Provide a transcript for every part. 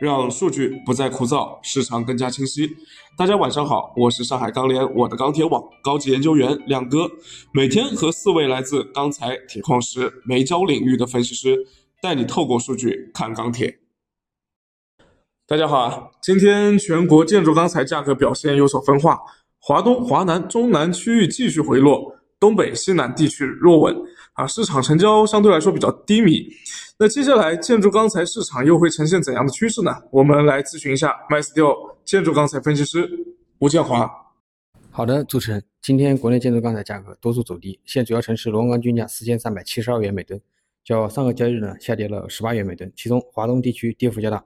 让数据不再枯燥，市场更加清晰。大家晚上好，我是上海钢联我的钢铁网高级研究员亮哥，每天和四位来自钢材、铁矿石、煤焦领域的分析师，带你透过数据看钢铁。大家好啊，今天全国建筑钢材价格表现有所分化，华东、华南、中南区域继续回落。东北、西南地区弱稳啊，市场成交相对来说比较低迷。那接下来建筑钢材市场又会呈现怎样的趋势呢？我们来咨询一下 MySteel 建筑钢材分析师吴建华。好的，主持人，今天国内建筑钢材价格多数走低，现主要城市螺纹钢均价四千三百七十二元每吨，较上个交易日呢下跌了十八元每吨，其中华东地区跌幅较大，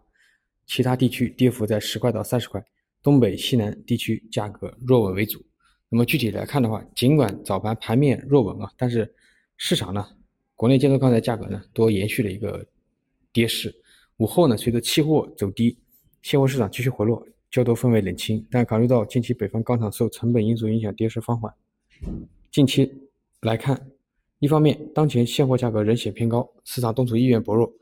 其他地区跌幅在十块到三十块，东北、西南地区价格弱稳为主。那么具体来看的话，尽管早盘盘面弱稳啊，但是市场呢，国内建筑钢材价格呢都延续了一个跌势。午后呢，随着期货走低，现货市场继续回落，交投氛围冷清。但考虑到近期北方钢厂受成本因素影响跌势放缓，近期来看，一方面当前现货价格仍显偏高，市场动储意愿薄弱，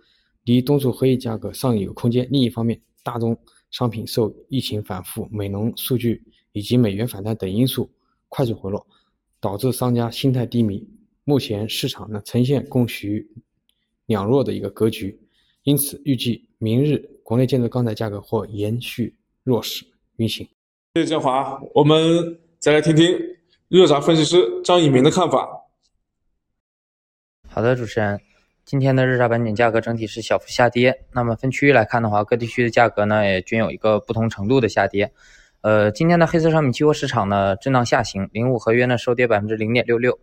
离东数合一价格尚有空间；另一方面，大宗商品受疫情反复、美农数据以及美元反弹等因素。快速回落，导致商家心态低迷。目前市场呢呈现供需两弱的一个格局，因此预计明日国内建筑钢材价格或延续弱势运行。谢谢建华，我们再来听听热轧分析师张以明的看法。好的，主持人，今天的日轧板卷价格整体是小幅下跌。那么分区域来看的话，各地区的价格呢也均有一个不同程度的下跌。呃，今天的黑色商品期货市场呢震荡下行，零五合约呢收跌百分之零点六六，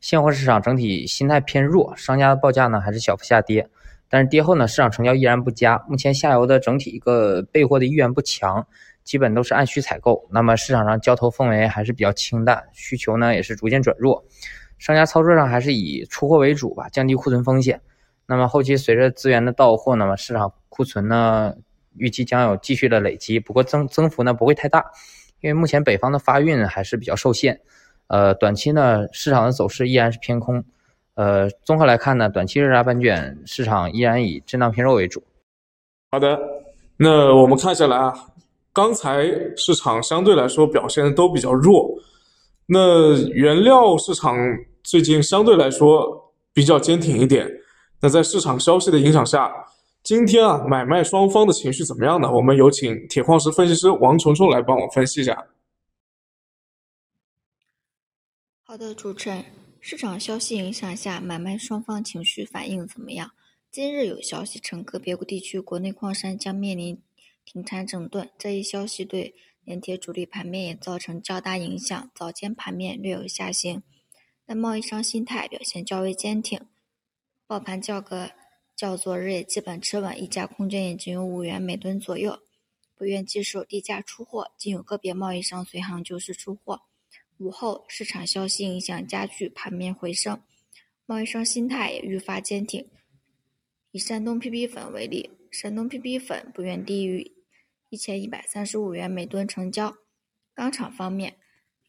现货市场整体心态偏弱，商家的报价呢还是小幅下跌，但是跌后呢市场成交依然不佳，目前下游的整体一个备货的意愿不强，基本都是按需采购，那么市场上交投氛围还是比较清淡，需求呢也是逐渐转弱，商家操作上还是以出货为主吧，降低库存风险，那么后期随着资源的到货，那么市场库存呢？预计将有继续的累积，不过增增幅呢不会太大，因为目前北方的发运还是比较受限。呃，短期呢市场的走势依然是偏空。呃，综合来看呢，短期热轧板卷市场依然以震荡偏弱为主。好的，那我们看下来啊，钢材市场相对来说表现都比较弱。那原料市场最近相对来说比较坚挺一点。那在市场消息的影响下。今天啊，买卖双方的情绪怎么样呢？我们有请铁矿石分析师王琼琼来帮我分析一下。好的，主持人，市场消息影响下，买卖双方情绪反应怎么样？今日有消息称，个别地区国内矿山将面临停产整顿，这一消息对连铁主力盘面也造成较大影响。早间盘面略有下行，但贸易商心态表现较为坚挺，报盘价格。较昨日也基本持稳，溢价空间也仅有五元每吨左右，不愿接受低价出货，仅有个别贸易商随行就市出货。午后市场消息影响加剧，盘面回升，贸易商心态也愈发坚挺。以山东 PP 粉为例，山东 PP 粉不愿低于一千一百三十五元每吨成交。钢厂方面，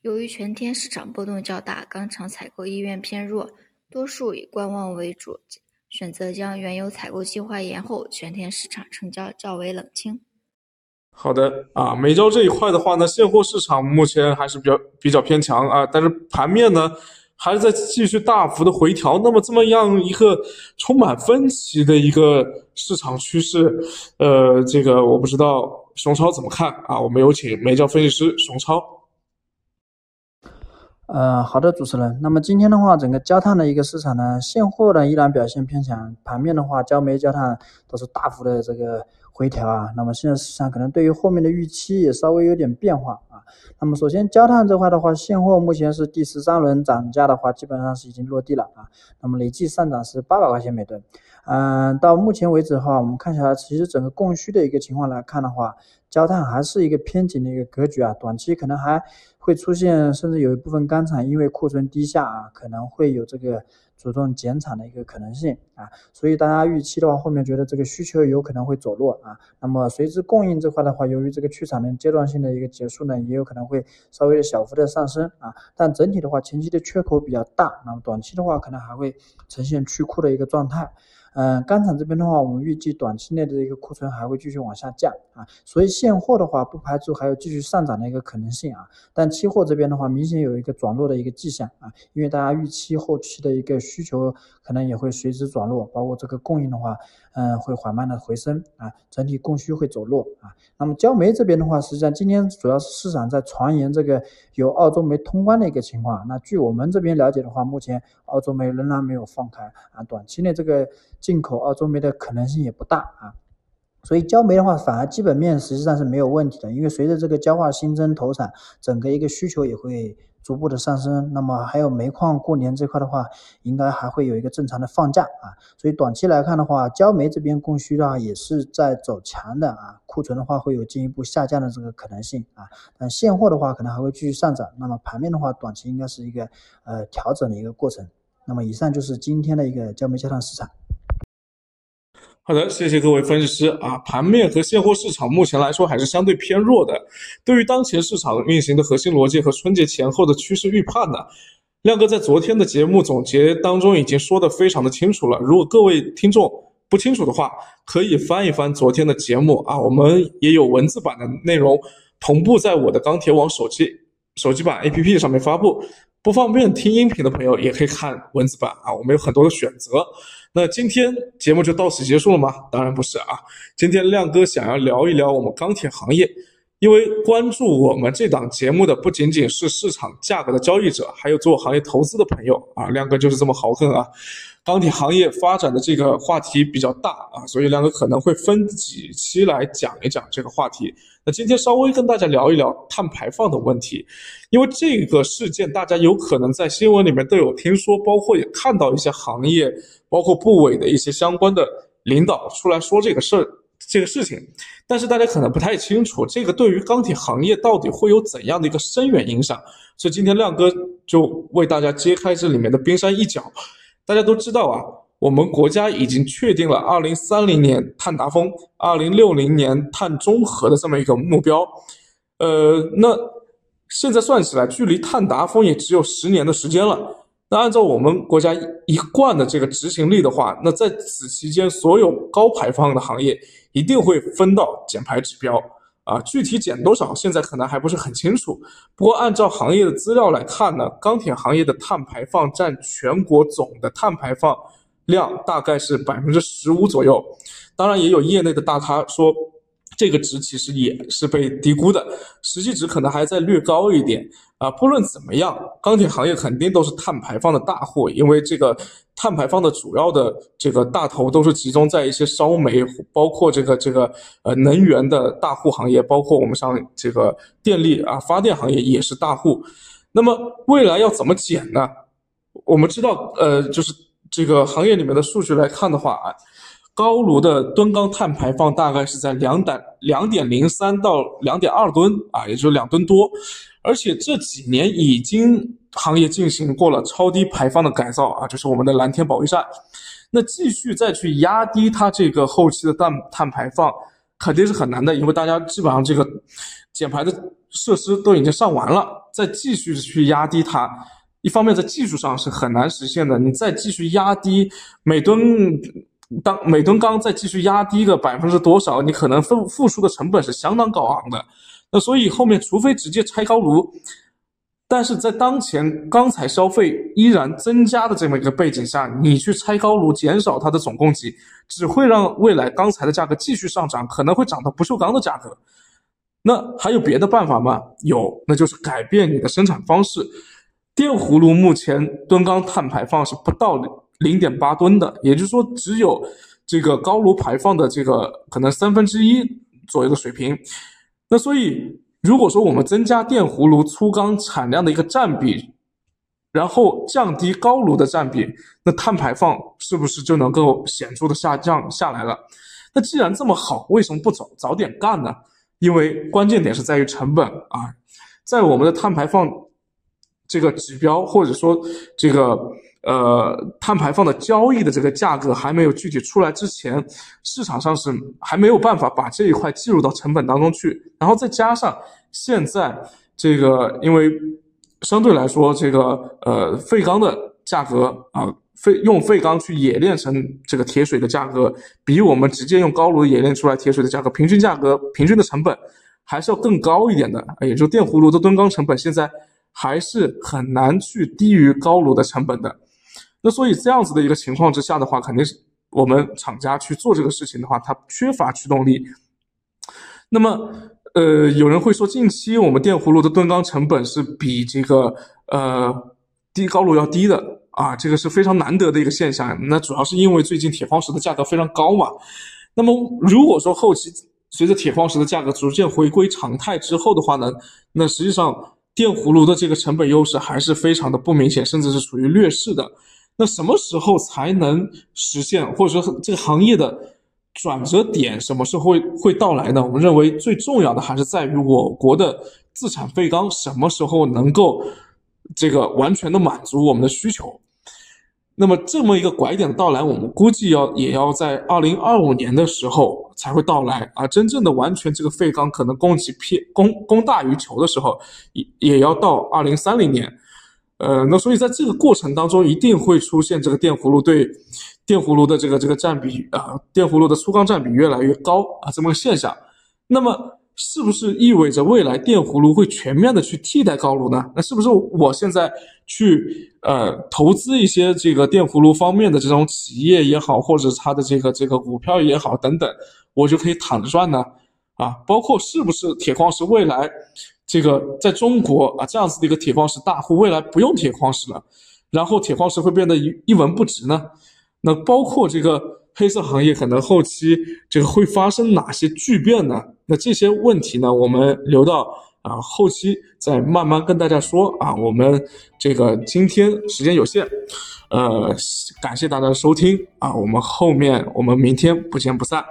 由于全天市场波动较大，钢厂采购意愿偏弱，多数以观望为主。选择将原油采购计划延后，全天市场成交较为冷清。好的啊，煤焦这一块的话呢，现货市场目前还是比较比较偏强啊，但是盘面呢还是在继续大幅的回调。那么这么样一个充满分歧的一个市场趋势，呃，这个我不知道熊超怎么看啊？我们有请煤焦分析师熊超。呃，好的，主持人。那么今天的话，整个焦炭的一个市场呢，现货呢依然表现偏强，盘面的话，焦煤、焦炭都是大幅的这个回调啊。那么现在市场可能对于后面的预期也稍微有点变化啊。那么首先焦炭这块的话，现货目前是第十三轮涨价的话，基本上是已经落地了啊。那么累计上涨是八百块钱每吨。嗯，到目前为止的话，我们看起来其实整个供需的一个情况来看的话，焦炭还是一个偏紧的一个格局啊，短期可能还会出现，甚至有一部分钢厂因为库存低下啊，可能会有这个主动减产的一个可能性啊，所以大家预期的话，后面觉得这个需求有可能会走弱啊，那么随之供应这块的话，由于这个去产能阶段性的一个结束呢，也有可能会稍微的小幅的上升啊，但整体的话，前期的缺口比较大，那么短期的话，可能还会呈现去库的一个状态。嗯，钢厂这边的话，我们预计短期内的一个库存还会继续往下降啊，所以现货的话不排除还有继续上涨的一个可能性啊。但期货这边的话，明显有一个转弱的一个迹象啊，因为大家预期后期的一个需求可能也会随之转弱，包括这个供应的话，嗯，会缓慢的回升啊，整体供需会走弱啊。那么焦煤这边的话，实际上今天主要是市场在传言这个有澳洲煤通关的一个情况。那据我们这边了解的话，目前澳洲煤仍然没有放开啊，短期内这个进口澳洲煤的可能性也不大啊。所以焦煤的话，反而基本面实际上是没有问题的，因为随着这个焦化新增投产，整个一个需求也会。逐步的上升，那么还有煤矿过年这块的话，应该还会有一个正常的放假啊，所以短期来看的话，焦煤这边供需的话也是在走强的啊，库存的话会有进一步下降的这个可能性啊，但现货的话可能还会继续上涨，那么盘面的话，短期应该是一个呃调整的一个过程。那么以上就是今天的一个焦煤焦炭市场。好的，谢谢各位分析师啊。盘面和现货市场目前来说还是相对偏弱的。对于当前市场运行的核心逻辑和春节前后的趋势预判呢，亮哥在昨天的节目总结当中已经说的非常的清楚了。如果各位听众不清楚的话，可以翻一翻昨天的节目啊，我们也有文字版的内容同步在我的钢铁网手机手机版 APP 上面发布。不方便听音频的朋友也可以看文字版啊，我们有很多的选择。那今天节目就到此结束了吗？当然不是啊，今天亮哥想要聊一聊我们钢铁行业，因为关注我们这档节目的不仅仅是市场价格的交易者，还有做行业投资的朋友啊。亮哥就是这么豪横啊，钢铁行业发展的这个话题比较大啊，所以亮哥可能会分几期来讲一讲这个话题。那今天稍微跟大家聊一聊碳排放的问题，因为这个事件大家有可能在新闻里面都有听说，包括也看到一些行业。包括部委的一些相关的领导出来说这个事儿、这个事情，但是大家可能不太清楚，这个对于钢铁行业到底会有怎样的一个深远影响。所以今天亮哥就为大家揭开这里面的冰山一角。大家都知道啊，我们国家已经确定了二零三零年碳达峰、二零六零年碳中和的这么一个目标。呃，那现在算起来，距离碳达峰也只有十年的时间了。那按照我们国家一贯的这个执行力的话，那在此期间，所有高排放的行业一定会分到减排指标啊。具体减多少，现在可能还不是很清楚。不过按照行业的资料来看呢，钢铁行业的碳排放占全国总的碳排放量大概是百分之十五左右。当然，也有业内的大咖说。这个值其实也是被低估的，实际值可能还在略高一点啊。不论怎么样，钢铁行业肯定都是碳排放的大户，因为这个碳排放的主要的这个大头都是集中在一些烧煤，包括这个这个呃能源的大户行业，包括我们像这个电力啊发电行业也是大户。那么未来要怎么减呢？我们知道，呃，就是这个行业里面的数据来看的话啊。高炉的吨钢碳排放大概是在两点两点零三到两点二吨啊，也就是两吨多。而且这几年已经行业进行过了超低排放的改造啊，就是我们的蓝天保卫战。那继续再去压低它这个后期的碳碳排放，肯定是很难的，因为大家基本上这个减排的设施都已经上完了，再继续去压低它，一方面在技术上是很难实现的。你再继续压低每吨。当每吨钢再继续压低个百分之多少，你可能付付出的成本是相当高昂的。那所以后面除非直接拆高炉，但是在当前钢材消费依然增加的这么一个背景下，你去拆高炉减少它的总供给，只会让未来钢材的价格继续上涨，可能会涨到不锈钢的价格。那还有别的办法吗？有，那就是改变你的生产方式。电葫芦目前吨钢碳排放是不到的。零点八吨的，也就是说，只有这个高炉排放的这个可能三分之一左右的水平。那所以，如果说我们增加电葫芦粗钢产量的一个占比，然后降低高炉的占比，那碳排放是不是就能够显著的下降下来了？那既然这么好，为什么不早早点干呢？因为关键点是在于成本啊，在我们的碳排放这个指标或者说这个。呃，碳排放的交易的这个价格还没有具体出来之前，市场上是还没有办法把这一块计入到成本当中去。然后再加上现在这个，因为相对来说这个呃废钢的价格啊废用废钢去冶炼成这个铁水的价格，比我们直接用高炉冶炼出来铁水的价格，平均价格平均的成本还是要更高一点的。也就电葫芦的吨钢成本现在还是很难去低于高炉的成本的。那所以这样子的一个情况之下的话，肯定是我们厂家去做这个事情的话，它缺乏驱动力。那么，呃，有人会说，近期我们电葫芦的吨钢成本是比这个呃低高炉要低的啊，这个是非常难得的一个现象。那主要是因为最近铁矿石的价格非常高嘛。那么如果说后期随着铁矿石的价格逐渐回归常态之后的话呢，那实际上电葫芦的这个成本优势还是非常的不明显，甚至是处于劣势的。那什么时候才能实现，或者说这个行业的？转折点什么时候会会到来呢？我们认为最重要的还是在于我国的自产废钢什么时候能够这个完全的满足我们的需求。那么这么一个拐点的到来，我们估计要也要在二零二五年的时候才会到来，而真正的完全这个废钢可能供给偏供供大于求的时候，也也要到二零三零年。呃，那所以在这个过程当中，一定会出现这个电葫芦对电葫芦的这个这个占比啊，电葫芦的粗钢占比越来越高啊，这么个现象。那么是不是意味着未来电葫芦会全面的去替代高炉呢？那是不是我现在去呃投资一些这个电葫芦方面的这种企业也好，或者它的这个这个股票也好等等，我就可以躺着赚呢？啊，包括是不是铁矿石未来？这个在中国啊，这样子的一个铁矿石大户，未来不用铁矿石了，然后铁矿石会变得一一文不值呢？那包括这个黑色行业可能后期这个会发生哪些巨变呢？那这些问题呢，我们留到啊后期再慢慢跟大家说啊。我们这个今天时间有限，呃，感谢大家的收听啊，我们后面我们明天不见不散。